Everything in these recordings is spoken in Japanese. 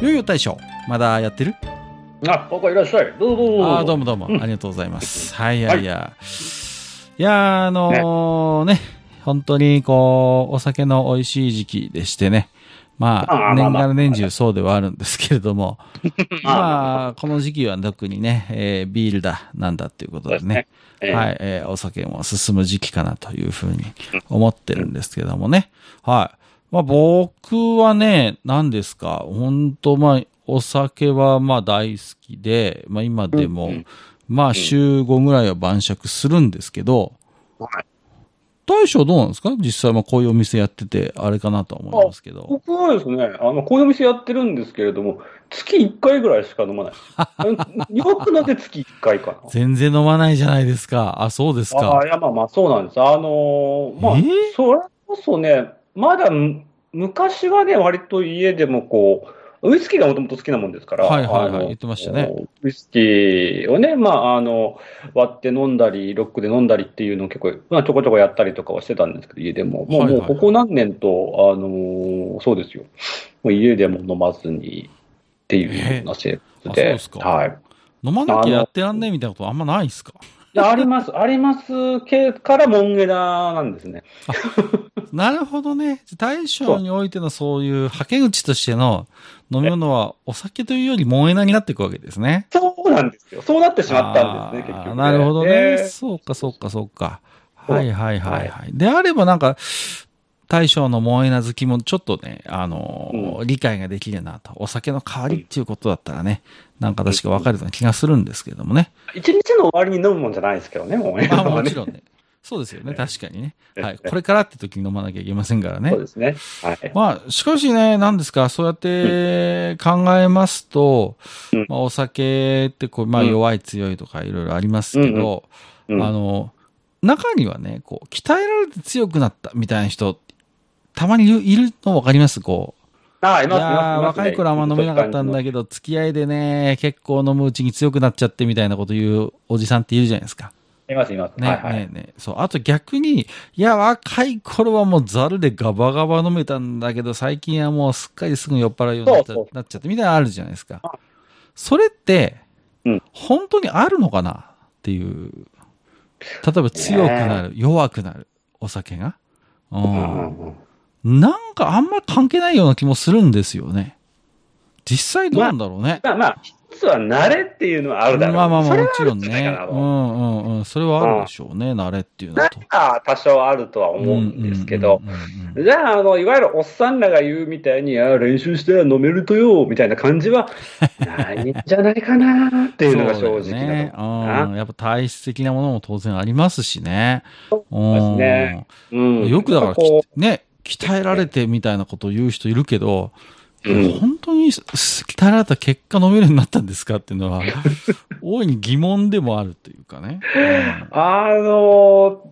よいよ大将、まだやってる？あ、ここいらっしゃい。どうぞどうぞ。あーどうもどうも、ありがとうございます。はい、いやいや。いやー、あのーね、本当にこう、お酒の美味しい時期でしてね。まあ、年がら年中そうではあるんですけれども、まあまあ、この時期は特にね、えービールだ、なんだっていうことでねはい、えーお酒も進む時期かなというふうに思ってるんですけどもね。はい。まあ僕はね、何ですか、本当まあ、お酒はまあ大好きで、まあ今でも、まあ週5ぐらいは晩酌するんですけど、はい大将どうなんですか？実際まあこういうお店やってて、あれかなとは思いますけど。僕はですね、あの、こういうお店やってるんですけれども、月1回ぐらいしか飲まない。よく飲んで月1回かな。全然飲まないじゃないですか。あ、そうですあかあ、。いや、まあまあ、そうなんです。あのーまあ、えー？それこそね、まだむ、昔はね、割と家でもこう、ウイスキーがもともと好きなもんですから、はいはいはい言ってましたね。ウイスキーをね、まあ、あの、割って飲んだり、ロックで飲んだりっていうのを結構、まあ、ちょこちょこやったりとかはしてたんですけど、家でも。もう、はいはいもうここ何年と、あのーそうですよ。もう家でも飲まずにっていうような生活で。えあそうですかはい。飲まなきゃやってらんねえみたいなことあんまないですか？いやあります、あります系からモンゲダなんですね。なるほどね。大将においてのそういうはけ口としての飲み物はお酒というより萌えなになっていくわけですね。そうなんですよ。そうなってしまったんですね、結局、なるほどね。でそうか、そうか、そうか。そうはいはいはいはい。であればなんか、大将の萌えな好きもちょっとね、あのー理解ができるなと。お酒の代わりっていうことだったらね、なんか確か分かるような気がするんですけどもね。一日の終わりに飲むもんじゃないですけどね、もうね。まあ もちろんね。そうですよね、確かにね。はい。これからって時に飲まなきゃいけませんからねそう。ですね。はい。まあ、しかしね、何ですか、そうやって考えますと、うんまあ、お酒ってこう、まあ、うん弱い強いとかいろいろありますけど、うんあの、中にはね、こう、鍛えられて強くなったみたいな人、たまにいるの分かります？こう。ああ、います。若い頃あんま飲めなかったんだけど、付き合いでね、結構飲むうちに強くなっちゃってみたいなこと言うおじさんっているじゃないですか。います、います。ね、はい、はい。ねねそう。あと逆に、いや、若い頃はもうザルでガバガバ飲めたんだけど、最近はもうすっかりすぐ酔っ払うようになっちゃってみたいなのあるじゃないですかあ。それって、うん本当にあるのかなっていう。例えば強くなる、弱くなる、お酒が。う。うんんうんなんかあんま関係ないような気もするんですよね。実際どうなんだろうね。まあまあ、一つは慣れっていうのはあるだろうまあまあまあ、もちろんね。うんうんうん。それはあるでしょうね、慣れっていうのと。何か多少あるとは思うんですけど、じゃあ、あの、いわゆるおっさんらが言うみたいに、あ練習したら飲めるとよ、みたいな感じは、ないんじゃないかなっていうのが正直うだよねうん。やっぱ体質的なものも当然ありますしね。そうですねうんよくだから、ね、鍛えられてみたいなことを言う人いるけど、うん本当にす鍛えられた結果飲めるようになったんですかっていうのは、大いに疑問でもあるというかね。うあの、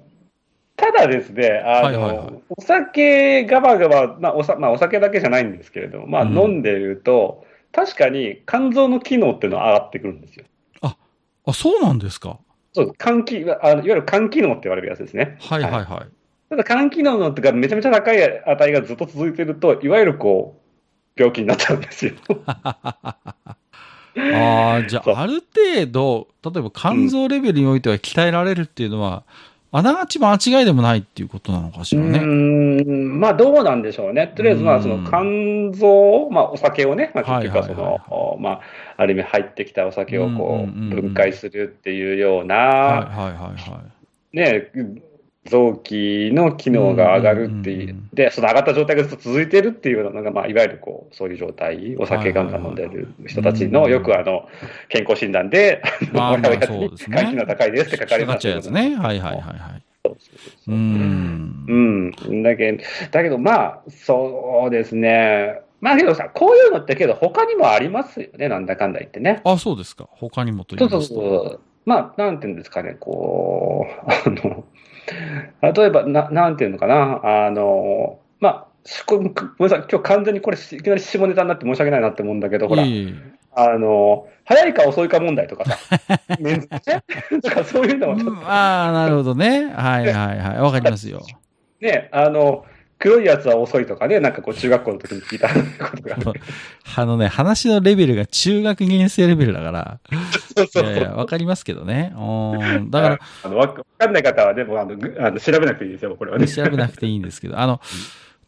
ただですね、あの、はいはいはいお酒ガバガバ、まあおさ、まあ、お酒だけじゃないんですけれども、まあ、うん飲んでると、確かに肝臓の機能っていうのは上がってくるんですよ。あ、そうなんですか。そう、肝機、あのいわゆる肝機能って言われるやつですね。はいはいはい。ただ肝機能のっていうか、めちゃめちゃ高い値がずっと続いてると、いわゆるこう、病気になっちゃうんですよ。ああ、じゃあ、ある程度、例えば肝臓レベルにおいては鍛えられるっていうのは、あながち間違いでもないっていうことなのかしらうね。ーん、まあどうなんでしょうね。とりあえず、まあそのうん肝臓、まあお酒をね、まあ結局はそはいはいはいの、まあ、ある意味入ってきたお酒をこう分解するっていうようはいな、はいはいはい。ね、臓器の機能が上がるっていううんうんうんうん、で、その上がった状態がずっと続いてるっていうのが、まあいわゆるこう、そういう状態、お酒ガンガン飲んでる人たちの、よくあの、健康診断で、まあまあもらうやつにそうですね肝機能高いですって書かれ引っかかっますちゃうやつね。はいはいはいはい。そうん。うん。だけど、だけどまあ、そうですね。まあけどさ、こういうのってけど他にもありますよね、なんだかんだ言ってね。あ、そうですか。他にもと言そそういうますと。そう。まあ、なんていうんですかね、こう、あの、例えば、ななんていうのかな、あの、まあ、ごめんなさい、今日完全にこれ、いきなり下ネタになって申し訳ないなって思うんだけど、ほら、いえい。えあの、早いか遅いか問題とかさ、メンズね、とかそういうのもちょっうん。ああ、なるほどね。はいはいはい。わかりますよ。とね、あの、黒いやつは遅いとかね、なんかこう、中学校の時に聞いたことが。あのね、話のレベルが中学2年生レベルだから。そうそうそう。いやいや、わかりますけどね。うん。だから、あの、わかんない方はね、もうあの、ぐあの調べなくていいですよ、これはね。調べなくていいんですけど、あの、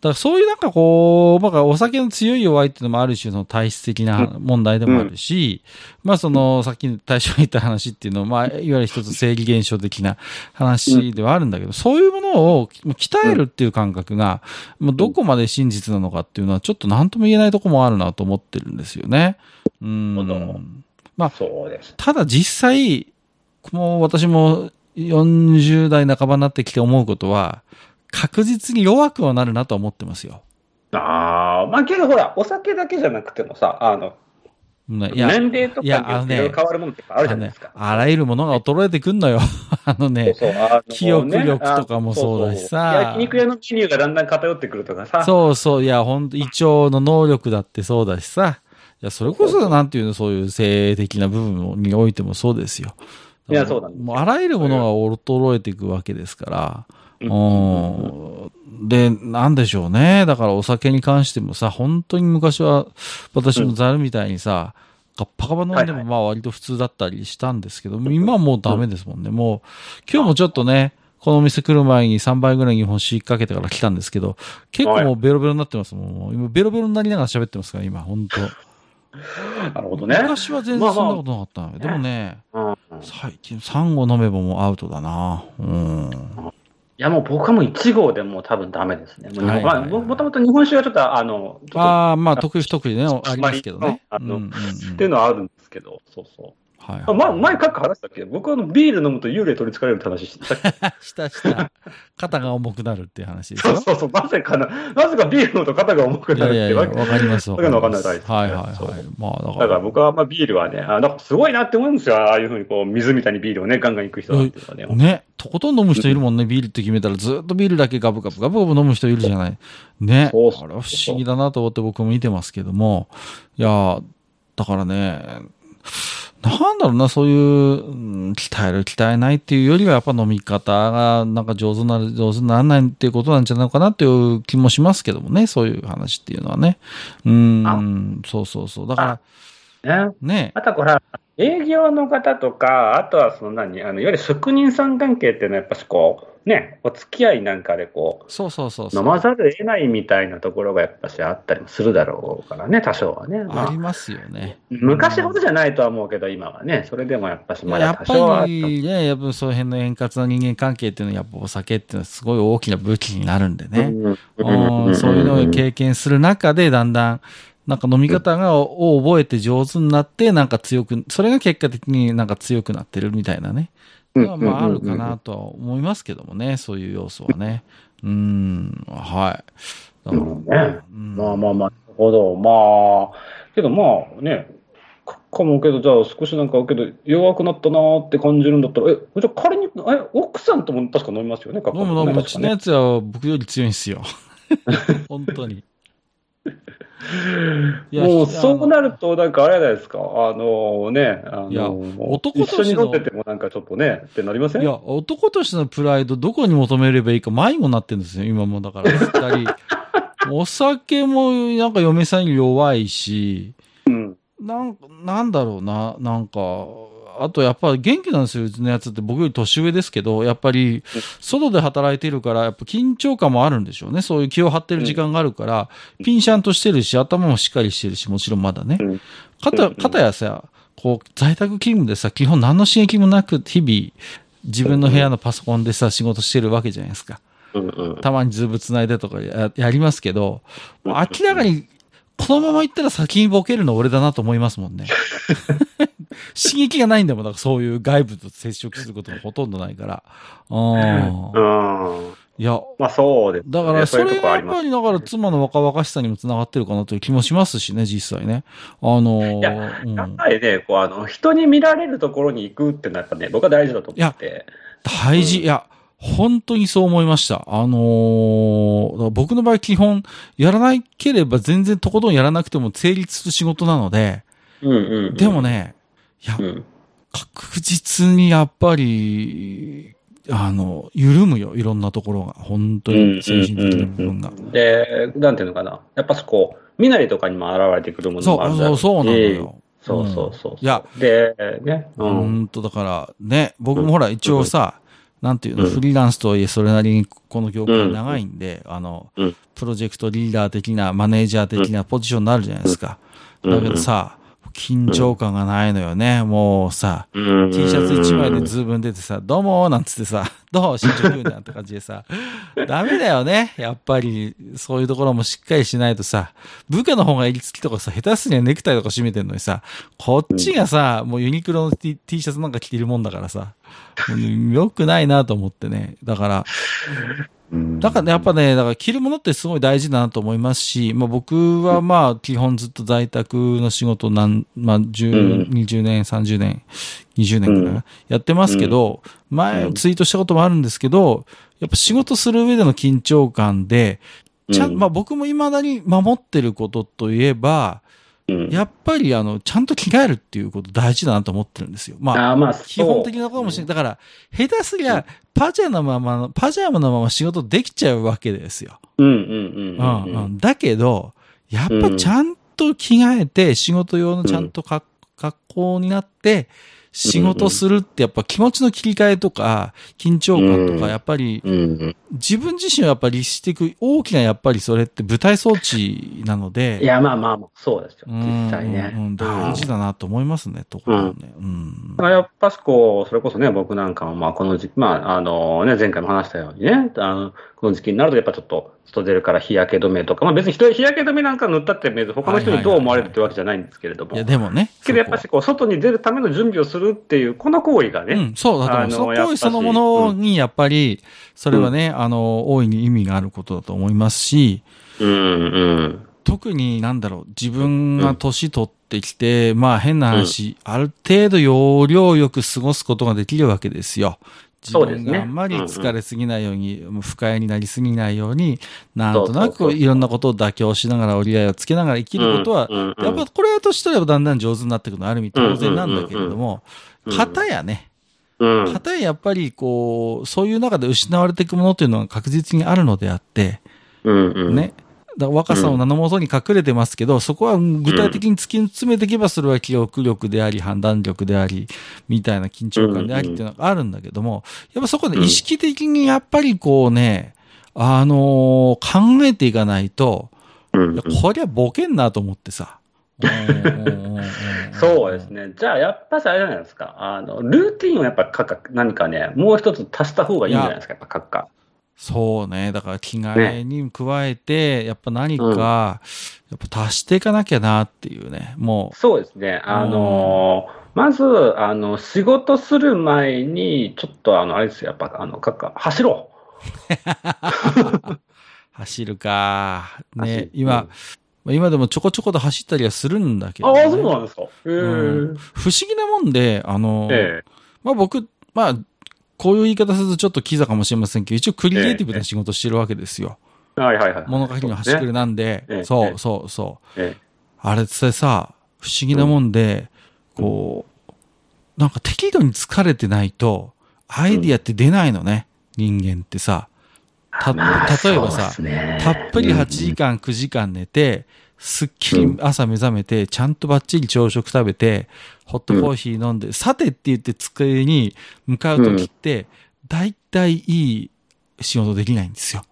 だからそういうなんかこう、まあお酒の強い弱いっていうのもある種の体質的な問題でもあるし、まあその、さっき最初に言った話っていうのは、まあいわゆる一つ生理現象的な話ではあるんだけど、そういうものを鍛えるっていう感覚が、もうどこまで真実なのかっていうのはちょっと何とも言えないとこもあるなと思ってるんですよね。うん。まあ、そうです。ただ実際、もう私も40代半ばになってきて思うことは、確実に弱くはなるなとは思ってますよ。ああ、まあけどほら、お酒だけじゃなくてもさ、あの、ねいや、年齢とかに変わるものってあるじゃないですか。あのねあらゆるものが衰えてくんのよ。あのね、そうそうあの記憶力とかもそうだしさあそうそう焼肉屋のメニューがだんだん偏ってくるとかさ。そうそう、いや、ほんと、胃腸の能力だってそうだしさ。いや、それこそ、なんていうの、そういう性的な部分においてもそうですよ。いやそうなんですよもうあらゆるものが衰えていくわけですから。うんうん。で、なんでしょうね。だからお酒に関してもさ、本当に昔は、私もザルみたいにさ、ガッパガバ飲んでもはいはいまあ割と普通だったりしたんですけど、今はもうダメですもんね。もう、今日もちょっとね、このお店来る前に3杯ぐらい日本酒かけてから来たんですけど、結構もうベロベロになってますもん。今ベロベロになりながら喋ってますから、今、本当なるほどね。昔は全然そんなことなかったのよ。でもね、うん最近サンゴ飲めばもうアウトだな。うん。いやもう僕はもう1号でもう多分ダメですね。もうはいはいはいまあももともと日本酒はちょっとあの、ああ、まあ、得意不得意でね、ありますけどね。あのうんうんうんっていうのはあるんですけど、そうそう。はいあま、前、各話したっけ？僕はあのビール飲むと幽霊取りつかれるって話したっけ？したした。肩が重くなるっていう話ですよ。そうそうそう、なぜかな、なぜかビール飲むと肩が重くなるってわけわかりますわかんないますですねはいはいそうはい。まあ、だだか。からら僕はまあビールはね、あなんかすごいなって思うんですよ。ああいうふうにこう水みたいにビールをね、ガンガン行く人なんていうのはね。ね、とことん飲む人いるもんね、ビールって決めたらずっとビールだけガブガブガブガブ飲む人いるじゃない。ね。そうそうあれは不思議だなと思って僕も見てますけども。いや、だからね、なんだろうな、そういう、うん鍛える、鍛えないっていうよりは、やっぱ飲み方が、なんか上手になる、上手にならないっていうことなんじゃないのかなっていう気もしますけどもね、そういう話っていうのはね。うん、そうそうそう。だから、ね。ね、あとはこれ、営業の方とか、あとはその何、あのいわゆる職人さん関係っていうのは、やっぱしこう、ね、お付き合いなんかでこそうそうそうう、そう。飲まざるを得ないみたいなところがやっぱしあったりもするだろうからね、多少はね。まあありますよね。昔ほどじゃないとは思うけど、今はね、それでもやっぱしまだやっ多少はあったぱりね、やっぱその辺の円滑な人間関係っていうのは、やっぱお酒っていうのはすごい大きな武器になるんでね。うんそういうのを経験する中で、だんだん、なんか飲み方が、を覚えて上手になって、なんか強く、それが結果的になんか強くなってるみたいなね。うんまあ、まああるかなとは思いますけどもね、そういう要素はね。うん、はい。だからうんねうんまあまあまあ、なるほど。まあ、けどまあね、かかもけど、じゃあ少しなんか、けど弱くなったなーって感じるんだったら、え、じゃあ仮に、え、奥さんとも確か飲みますよね、飲む飲む、う。ちのやつは僕より強いんですよ。本当に。もうそうなると、なんかあれじゃないですか、あのね、あいやの男としての一緒に飲んでてもなんかちょっとね、ってなりません？いや、男としてのプライド、どこに求めればいいか迷子になってるんですよ、今もだから、二人。お酒もなんか嫁さんに弱いし、うん。なんか、なんだろうな、なんか、あとやっぱ元気なんですよ、うちのやつって僕より年上ですけど、やっぱり、外で働いてるから、やっぱ緊張感もあるんでしょうね。そういう気を張ってる時間があるから、ピンシャンとしてるし、頭もしっかりしてるし、もちろんまだねうん。かた、かたやさ、こう、在宅勤務でさ、基本何の刺激もなく、日々、自分の部屋のパソコンでさ、仕事してるわけじゃないですか。たまにズーム繋いでとかややりますけど、明らかに、このまま行ったら先にボケるの俺だなと思いますもんね。刺激がないんだもん、だからそういう外部と接触することもほとんどないから。うん。うん。いや、まあそうです、ね。だから、それがやっぱり、だから、妻の若々しさにもつながってるかなという気もしますしね、実際ね。あのーいやうんやっぱりね、こう、あの、人に見られるところに行くっていうのはやっぱね、僕は大事だと思って。大事、うんいや、本当にそう思いました。あのー僕の場合基本、やらないければ全然とことんやらなくても成立する仕事なので、うんうんうん。でもね、いやう、ん。確実にやっぱり、あの、緩むよ、いろんなところが。本当に精神的な部分が。で、なんていうのかな。やっぱそこ、身なりとかにも現れてくるものそう、もあるそう、そうしなのよ。そうそうそう。いや、で、ね、う。うんんと、だから、ね、僕もほら、一応さ、なんていうの、うんフリーランスとはいえ、それなりにこの業界長いんで、あのうん、プロジェクトリーダー的な、マネージャー的なポジションになるじゃないですか。うんだけどさ、緊張感がないのよね。もうさ、うん。T シャツ1枚で Zoom 出てさ、どうもーなんつってさ、どう進捗言うんだって感じでさ、ダメだよね。やっぱり、そういうところもしっかりしないとさ、部下の方が襟付きとかさ、下手すりゃネクタイとか締めてんのにさ、こっちがさ、もうユニクロの T, T シャツなんか着てるもんだからさ、良くないなと思ってね。だから、うん。だからね、やっぱね、だから着るものってすごい大事だなと思いますし、まあ僕はまあ基本ずっと在宅の仕事なん、まあ10、うん。20年、30年、20年くらい、うん。やってますけど、前ツイートしたこともあるんですけど、やっぱ仕事する上での緊張感で、ちゃん、うん。まあ僕も未だに守ってることといえば、うん。やっぱりあの、ちゃんと着替えるっていうこと大事だなと思ってるんですよ。まあ、まあ、基本的なことかもしれない。だから、下手すりゃ、パジャマのままの、パジャマのまま仕事できちゃうわけですよ。うんうんうんううん。んうん。だけど、やっぱちゃんと着替えて、仕事用のちゃんとか格好になって、仕事するってやっぱ気持ちの切り替えとか、緊張感とうんか、やっぱりうん自分自身をやっぱり律していく大きなやっぱりそれって舞台装置なので、いや、まあまあまあ、そうですよ。うん実際ね。うん大事だなと思いますね、ところね。うん。まあ、やっぱしこう、それこそね、僕なんかも、まあ、この時期、まあ、あのね、前回も話したようにね、あの、この時期になると、やっぱちょっと、外出るから日焼け止めとか、まあ別に人に日焼け止めなんか塗ったって、他の人にどう思われるってわけじゃないんですけれども。いや、でもね。けどやっぱしこう、外に出るための準備をするっていう、この行為がね、うん、そうだと思う。あのその行為そのものに、やっぱり、それはね、あの、大いに意味があることだと思いますし、うん、うん、特になんだろう、自分が年取ってきて、まあ変な話、ある程度要領よく過ごすことができるわけですよ。自分があんまり疲れすぎないように、もう不快になりすぎないように、なんとなくいろんなことを妥協しながら折り合いをつけながら生きることは、やっぱこれは年取ればだんだん上手になっていくのはある意味当然なんだけれども、うん型やね、うん、かたややっぱりこう、そういう中で失われていくものというのは確実にあるのであって。ね。若さの名のもとに隠れてますけど、そこは具体的に突き詰めていけば、それは記憶力であり、判断力であり、みたいな緊張感でありっていうのがあるんだけども、やっぱそこで意識的にやっぱりこうね、あのー考えていかないと、こりゃボケんなと思ってさ。そうですね。じゃあ、やっぱしあれじゃないですか。あの、ルーティンをやっぱ書く、何かね、もう一つ足した方がいいんじゃないですか、やっぱ書くか。そうね。だから着替えに加えて、やっぱ何か、やっぱ足していかなきゃなっていうね。もそうですね。あのーまず、あの、仕事する前に、ちょっと、あの、あれですよ、やっぱ、あの、かか走ろう、走るか。走ねる。今、まあ今でもちょこちょこで走ったりはするんだけう。ど、ね。ああ、そうなんですか。うん不思議なもんで、あの、えまあ僕、まあ、こういう言い方するとちょっとキザかもしれませんけど、一応クリエイティブな仕事してるわけですよ。えはいはいはい。物書きの端くれなんで、ええそうそうそう。ええあれってさ、不思議なもんで、こう、なんか適度に疲れてないと、アイディアって出ないのね、人間ってさ。た、まあ例えばさたっぷり8時間、9時間寝て、すっきり朝目覚めて、ちゃんとバッチリ朝食食べて、ホットコーヒー飲んで、さてって言って机に向かうときって、だいたいいい仕事できないんですよ。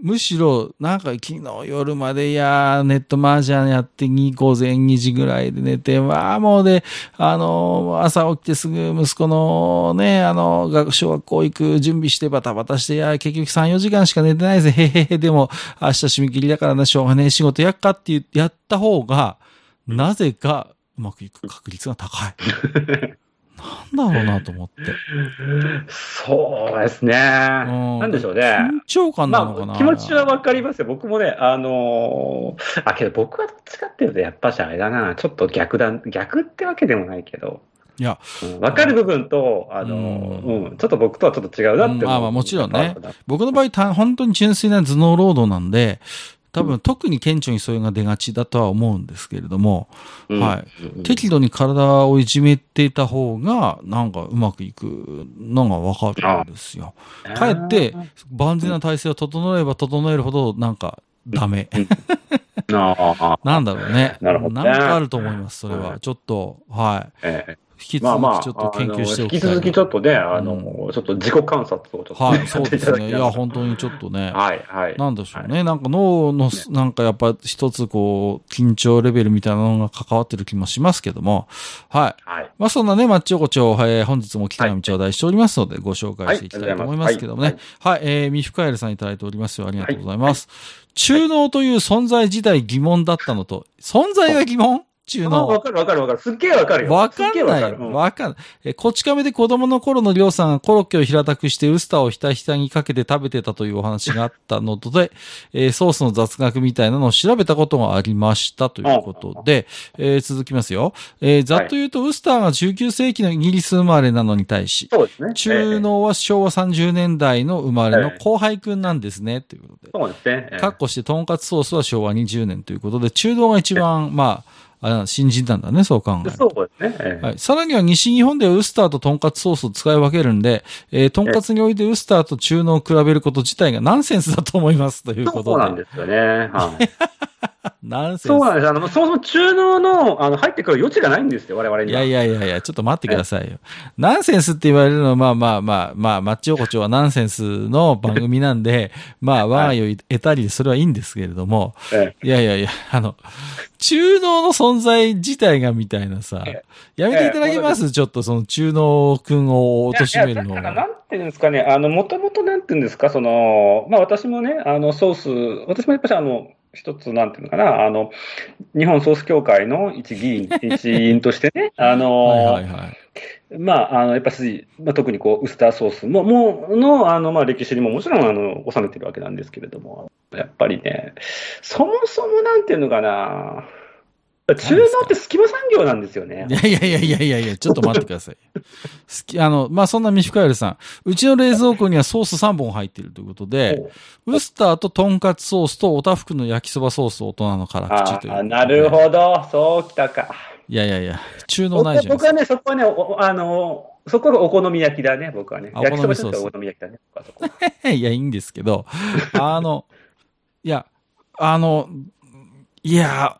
むしろ、なんか昨日夜までいやー、ネットマージャンやってに午前2時ぐらいで寝て、わあ、もうで、あのー、朝起きてすぐ息子のね、あの、学小学校行く準備してバタバタして、いや、結局3、4時間しか寝てないぜ、へへへ、でも、明日締め切りだからな、しょうがねえ仕事やっかってやった方が、なぜかうまくいく確率が高い。なんだろうなと思って。そうですね。なんでしょうね。緊張感なのかな、まあ、気持ちはわかりますよ。僕もね、あのー、あ、けど僕はどっちかっていうと、やっぱしあれだな、ちょっと逆だ、逆ってわけでもないけど、いや、うん、分かる部分と、あの、うん、うん、ちょっと僕とはちょっと違うなってまあまあもちろんね。僕の場合、た本当に純粋な頭脳労働なんで、多分特に顕著にそれが出がちだとは思うんですけれども、うん、はい。適度に体をいじめていた方が、なんかうまくいくのがわかるんですよ。かえって、万全な体制を整えれば整えるほど、なんか、ダメ。なんだろうね。なるほど、ね。なんかあると思います、それは。ちょっと、はい。ええ引き続きちょっと研究しておきたい、まあまあ、引き続きちょっとね、あの、うん、ちょっと自己観察をちょっと、はい、そうですね。いや、本当にちょっとね。はい、はい。なんでしょうね。はい、なんか脳の、なんかやっぱ一つこう、緊張レベルみたいなのが関わってる気もしますけども、はい。はい。まあそんなね、マッチ横丁、えー、本日も北上頂戴しておりますので、ご紹介していきたいと思いますけどもね。はい、はい、えー、ミフカエルさんいただいておりますよ。ありがとうございます。中脳という存在自体疑問だったのと、存在が疑問？ちゅうの。わかるわかるわかる。すっげえわかるよ。わかんない。わかんない。え、こち亀で子供の頃のりょうさんがコロッケを平たくしてウスターをひたひたにかけて食べてたというお話があったのとで、えー、ソースの雑学みたいなのを調べたことがありましたということで、えー、続きますよ。えー、ざっと言うと、ウスターが19世紀のイギリス生まれなのに対し、そうですね。中脳は昭和30年代の生まれの後輩くんなんですね、ということで。そうですね。かっこして、とんかつソースは昭和20年ということで、中脳が一番、まあ、あ新人なんだね、そう考えると。そうですね。はい。さらには西日本ではウスターとトンカツソースを使い分けるんで、えー、トンカツにおいてウスターと中濃を比べること自体がナンセンスだと思いますということで。そうなんですよね。はい。ナンセンス。そうなんです。あの、そもそも中濃の、あの、入ってくる余地がないんですよ、我々には。いやいやいやいや、ちょっと待ってくださいよ。ナンセンスって言われるのは、まあまあまあ、まあ、マッチ横丁はナンセンスの番組なんで、まあ、我が家を得たりでそれはいいんですけれども、いやいやいや、あの、中脳の存在自体がみたいなさ、やめていただけます、ちょっとその中脳くんを貶めるのなんていうんですかね、あの、もともとなんていうんですか、その、まあ私もね、あの、ソース、私もやっぱりあの、一つ、なんていうのかな、あの、日本ソース協会の一議員、一員としてね、あの、はいはいはい、まあ、あの、やっぱし、まあ、特にこう、ウスターソースも、もの、あの、まあ、歴史にももちろん、あの、収めてるわけなんですけれども、やっぱりね、そもそもなんていうのかな、中農って隙間産業なんですよね。いやいやいやいやいやちょっと待ってください。好き、あの、まあ、そんなミシュカエルさん。うちの冷蔵庫にはソース3本入っているということで、ウスターととんかつソースとおたふくの焼きそばソース大人の辛口という。あ、なるほど。そうきたか。いやいやいや、中農ないじゃん。僕はね、そこはね、あの、そこがお好み焼きだね、僕はね。焼きそばソースお好み焼きだね。いや、いいんですけど、あの、いや、あの、いや、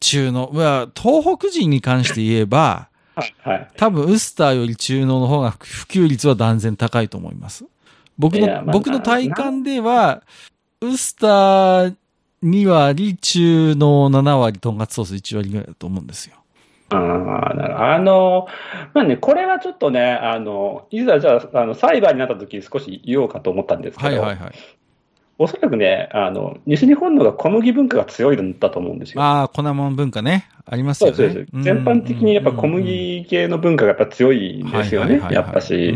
中濃、まあ、東北人に関して言えば、はい、多分ウスターより中濃の方が普及率は断然高いと思います。僕の、まあ、僕の体感では、ウスター2割、中濃7割、とんかつソース1割ぐらいだと思うんですよ。ああ、なるほど。あの、まあね、これはちょっとね、あの、いざじゃあ、あの、裁判になった時少し言おうかと思ったんですけど、はいはいはい。おそらくね、あの、西日本のが小麦文化が強いんだと思うんですよ。ああ、粉もん文化ね。ありますよね。そうです。全般的にやっぱ小麦系の文化がやっぱ強いんですよね、やっぱし。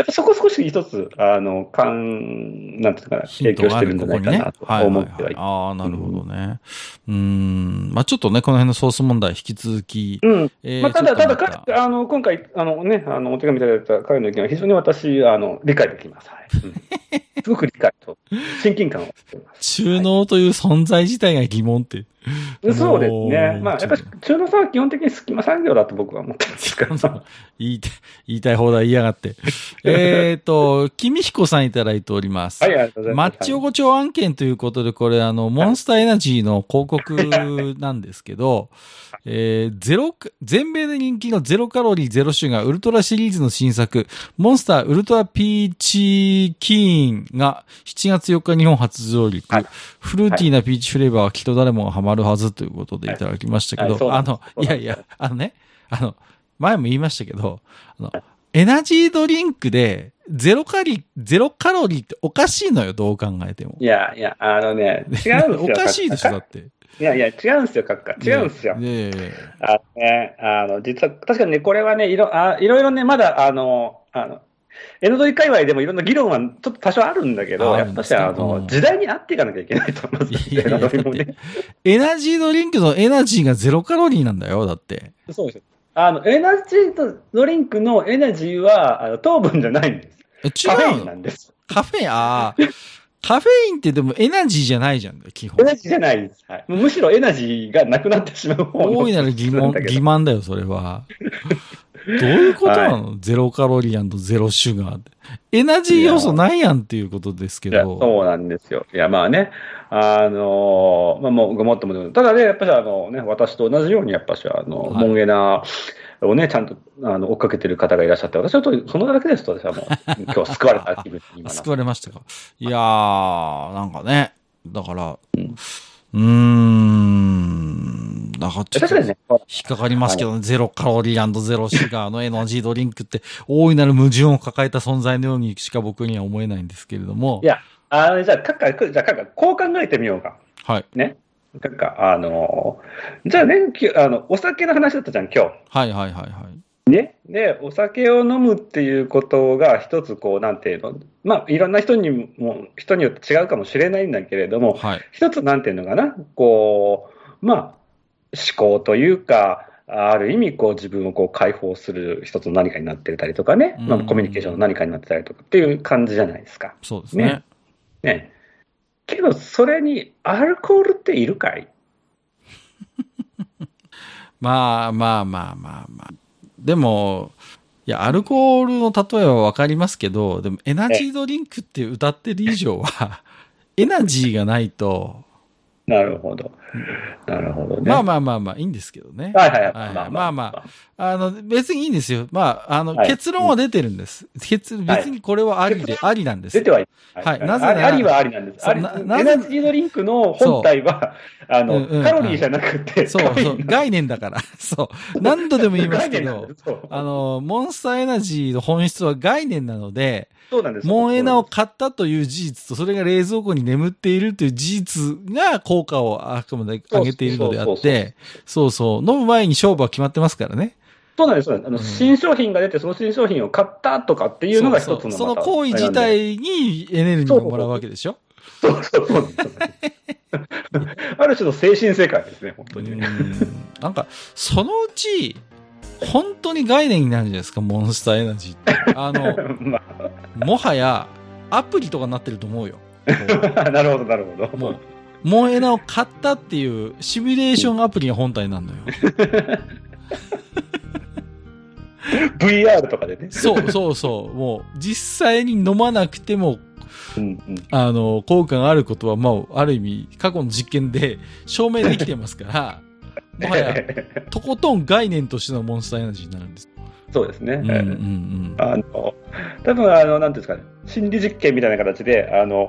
やっぱそこ少し一つ、あの、かん、なんていうかな、影響してるんじゃないかなと思ってはいああ、なるほどね。うん、まあちょっとね、この辺のソース問題引き続き。うん。えー、まあただ、ただ、あの、今回、あのね、あの、お手紙いただいた彼の意見は非常に私、あの、理解できます。はい。すごく理解と、親近感を中濃 という存在自体が疑問って。そうですね。まあ、やっぱり中濃さんは基本的に隙間産業だと僕は思ってますから。言いたい、言いたい放題言いやがって。えっと、君彦さんいただいております。はい、ありがとうございます。マッチ横丁案件ということで、これあの、モンスターエナジーの広告なんですけど、えー、ゼロ、全米で人気のゼロカロリーゼロシュガーウルトラシリーズの新作、モンスターウルトラピーチキーンが7月4日日本初上陸、はい、フルーティーなピーチフレーバーはきっと誰もがハマるはずということでいただきましたけど、はいはい、あの、いやいや、あのね、あの、前も言いましたけど、あの、エナジードリンクで、ゼロカリ、ゼロカロリーっておかしいのよ、どう考えても。いや、いや、あのね、違うんですよ。おかしいでしょ、だって。いやいや、違うんですよ、閣下。違うんですよ。いやいやいやあのね、あの、実は、確かにね、これはね、いろ、あいろいろね、まだ、あの、あの、エノドリ界隈でもいろんな議論はちょっと多少あるんだけど、あやっぱし、あうんの、時代に合っていかなきゃいけないと思います。エノドリもね。エナジードリンクのエナジーがゼロカロリーなんだよ、だって。そうです。あの、エナジードリンクのエナジーは、あの糖分じゃないんです。え、カフェインなんです。カフェイン、あー カフェインってでもエナジーじゃないじゃん、基本エ。ナジーじゃないです。はい。むしろエナジーがなくなってしまう方の大いなる疑問、なんだけど疑問だよ、それは。どういうことなの、ゼロカロリーゼロシュガーって。エナジー要素ないやんっていうことですけど。そうなんですよ。いや、まあね、あのまあ、もうごもっとも、ただね、やっぱりあのね、私と同じように、やっぱし、あの、はい。モンゲナをね、ちゃんと、あの、追っかけてる方がいらっしゃって、私はと、そのだけですと、私はもう、今日救われた気分 救われましたか？いやー、なんかね、だから、うーん、だからちょっと引っかかりますけどね、ゼロカロリーゼロシュガーのエナジードリンクって、大いなる矛盾を抱えた存在のようにしか僕には思えないんですけれどもい。や、あの、じゃあ、かっか、じゃあ、かこう考えてみようか。はい。ね。かっか、あのじゃあね、きあの、お酒の話だったじゃん、今日。はいはいはいはい。ね。で、お酒を飲むっていうことが一つこう、なんていうの、まあ、いろんな人にも、人によって違うかもしれないんだけれども、はい。一つなんていうのかな、こう、まあ、思考というか、ある意味、こう、自分をこう解放する一つの何かになってたりとかね、まあ、うんコミュニケーションの何かになってたりとかっていう感じじゃないですか。そうですね。ねね。けど、それにアルコールっているかい？ま あまあまあまあまあ。でも、いや、アルコールの例えはわかりますけど、でもエナジードリンクって歌ってる以上は、エナジーがないと、なるほど。なるほどね。まあまあまあまあいいんですけどね。はいはいはい。はいまあまあまあの、別にいいんですよ。まあ、あの、はい結論は出てるんです。結別にこれはありで、ありなんです出。てはいる。はいなぜならありはありなんです。ありなエナジードリンクの本体は、あの、うんうんカロリーじゃなくて、そうそう、概念だから。そう。何度でも言いますけどあの、モンスターエナジーの本質は概念なので、そうなんです。モンエナを買ったという事実と、それが冷蔵庫に眠っているという事実が効果をあくまで上げているのであって、そうそう、飲む前に勝負は決まってますからね。そうなんです。あの、うん新商品が出て、その新商品を買ったとかっていうのが一つのその行為自体にエネルギーをもらうわけでしょ？そうそうそう。ある種の精神世界ですね、本当にんなんか、そのうち、本当に概念になるじゃないですか、モンスターエナジーって。あの、まもはや、アプリとかになってると思うよ。なるほど、なるほど。うもう、モンエナを買ったっていうシミュレーションアプリが本体になるのよ。VR とかでね。そうそうそう。もう、実際に飲まなくても、うんうん。あの、効果があることは、まあ、ある意味、過去の実験で証明できてますから、もはや、とことん概念としてのモンスターエナジーになるんです。そうですね。うんうんうん。あの、多分あの、なんですかね、心理実験みたいな形で、あの、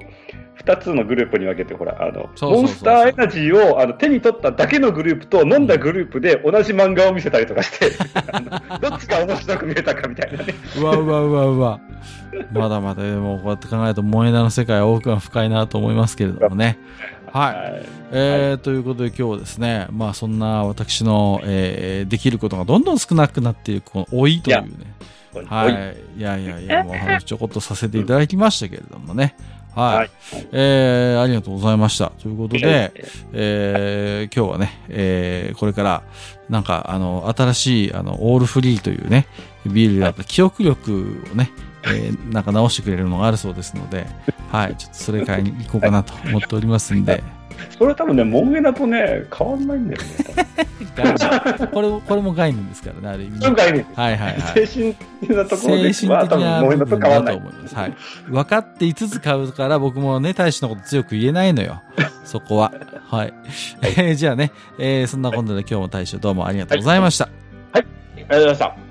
二つのグループに分けて、ほら、あの、モンスターエナジーをあの手に取っただけのグループと飲んだグループで同じ漫画を見せたりとかして、どっちが面白く見えたかみたいなね。うわうわうわうわ。まだまだ、でもこうやって考えると、萌えなの世界は奥が深いなと思いますけれどもね。はい。はい。えーということで今日はですね、まあそんな私の、えーできることがどんどん少なくなっている、この老いというね。はい。いやいやいや、もうお話ちょこっとさせていただきましたけれどもね。はい。はいえーありがとうございました。ということで、ええー今日はね、えーこれから、なんか、あの、新しい、あの、オールフリーというね、ビールだった記憶力をね、えーなんか直してくれるのがあるそうですので、はい、ちょっとそれ買いに行こうかなと思っておりますんで、それ多分ね、モンゲナとね、変わんないんだよね。これも、これも概念ですからね、ある意味はいはいはい。精神的なところでは多分モと変わんないだと。思います。はい。分かっていつつ買うから僕もね、大使のこと強く言えないのよ。そこは。はい。えーじゃあね、えーそんなこんなで今日も大使どうもありがとうございました。ありがとうございました。